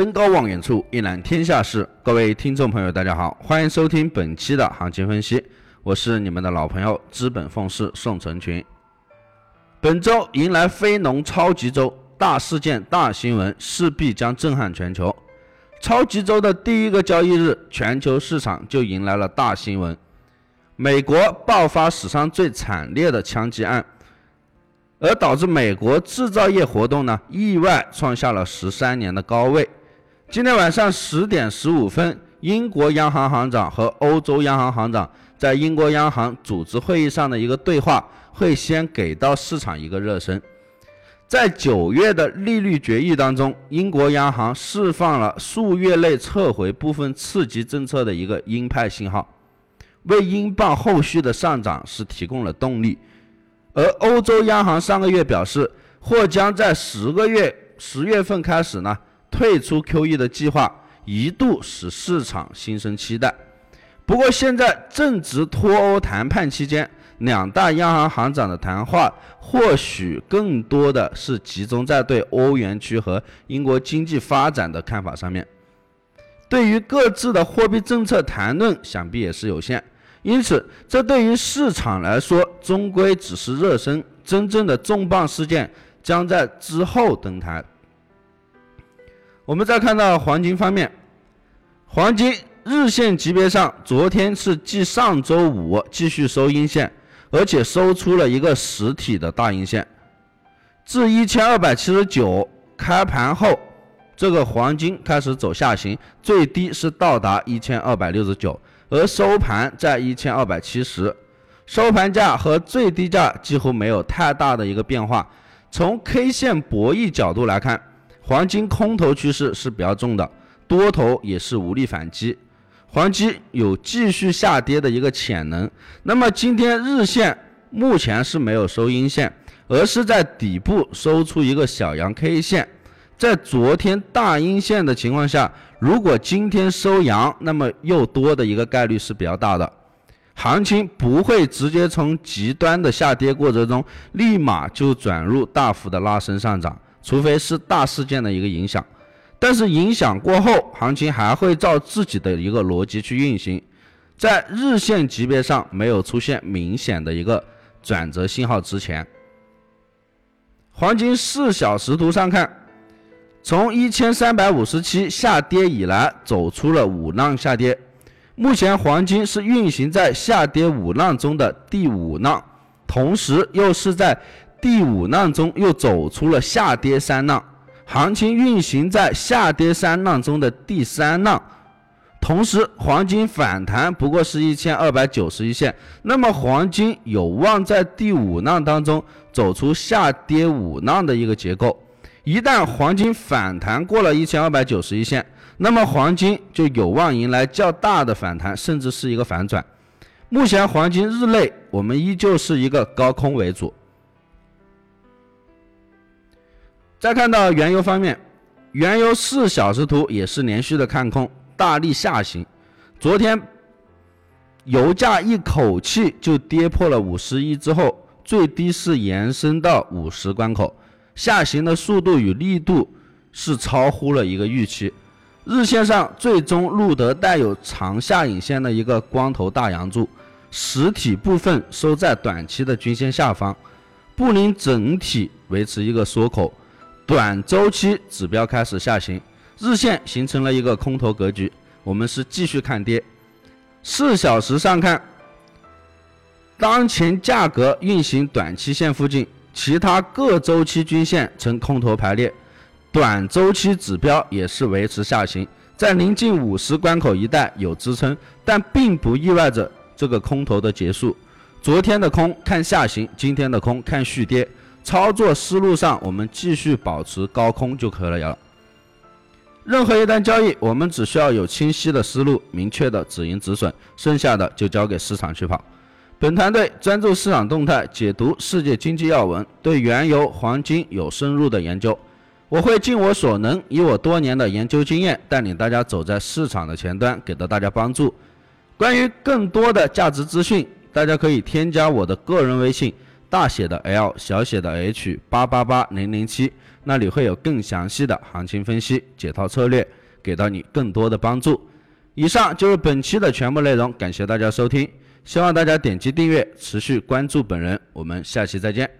登高望远处，一览天下事。各位听众朋友，大家好，欢迎收听本期的行情分析。我是你们的老朋友资本凤氏宋成群。本周迎来非农超级周，大事件、大新闻势必将震撼全球。超级周的第一个交易日，全球市场就迎来了大新闻：美国爆发史上最惨烈的枪击案。而导致美国制造业活动呢意外创下了十三年的高位。今天晚上十点十五分，英国央行行长和欧洲央行行长在英国央行组织会议上的一个对话，会先给到市场一个热身。在九月的利率决议当中，英国央行释放了数月内撤回部分刺激政策的一个鹰派信号，为英镑后续的上涨是提供了动力。而欧洲央行上个月表示，或将在十个月十月份开始呢退出 QE 的计划，一度使市场心生期待。不过现在正值脱欧谈判期间，两大央行行长的谈话或许更多的是集中在对欧元区和英国经济发展的看法上面，对于各自的货币政策谈论，想必也是有限。因此，这对于市场来说，终归只是热身，真正的重磅事件将在之后登台。我们再看到黄金方面，黄金日线级别上，昨天是继上周五继续收阴线，而且收出了一个实体的大阴线，至一千二百七十九开盘后，这个黄金开始走下行，最低是到达一千二百六十九。而收盘在一千二百七十，收盘价和最低价几乎没有太大的一个变化。从 K 线博弈角度来看，黄金空头趋势是比较重的，多头也是无力反击，黄金有继续下跌的一个潜能。那么今天日线目前是没有收阴线，而是在底部收出一个小阳 K 线。在昨天大阴线的情况下，如果今天收阳，那么又多的一个概率是比较大的，行情不会直接从极端的下跌过程中立马就转入大幅的拉升上涨，除非是大事件的一个影响。但是影响过后，行情还会照自己的一个逻辑去运行，在日线级别上没有出现明显的一个转折信号之前，黄金四小时图上看。从一千三百五十七下跌以来，走出了五浪下跌。目前黄金是运行在下跌五浪中的第五浪，同时又是在第五浪中又走出了下跌三浪，行情运行在下跌三浪中的第三浪。同时，黄金反弹不过是一千二百九十一线，那么黄金有望在第五浪当中走出下跌五浪的一个结构。一旦黄金反弹过了一千二百九十一线，那么黄金就有望迎来较大的反弹，甚至是一个反转。目前黄金日内我们依旧是一个高空为主。再看到原油方面，原油四小时图也是连续的看空，大力下行。昨天油价一口气就跌破了五十一之后，最低是延伸到五十关口。下行的速度与力度是超乎了一个预期，日线上最终录得带有长下影线的一个光头大阳柱，实体部分收在短期的均线下方，布林整体维持一个缩口，短周期指标开始下行，日线形成了一个空头格局，我们是继续看跌。四小时上看，当前价格运行短期线附近。其他各周期均线呈空头排列，短周期指标也是维持下行，在临近五十关口一带有支撑，但并不意味着这个空头的结束。昨天的空看下行，今天的空看续跌。操作思路上，我们继续保持高空就可以了。任何一单交易，我们只需要有清晰的思路、明确的止盈止损，剩下的就交给市场去跑。本团队专注市场动态，解读世界经济要闻，对原油、黄金有深入的研究。我会尽我所能，以我多年的研究经验，带领大家走在市场的前端，给到大家帮助。关于更多的价值资讯，大家可以添加我的个人微信大写的 L 小写的 H 八八八零零七，那里会有更详细的行情分析、解套策略，给到你更多的帮助。以上就是本期的全部内容，感谢大家收听，希望大家点击订阅，持续关注本人，我们下期再见。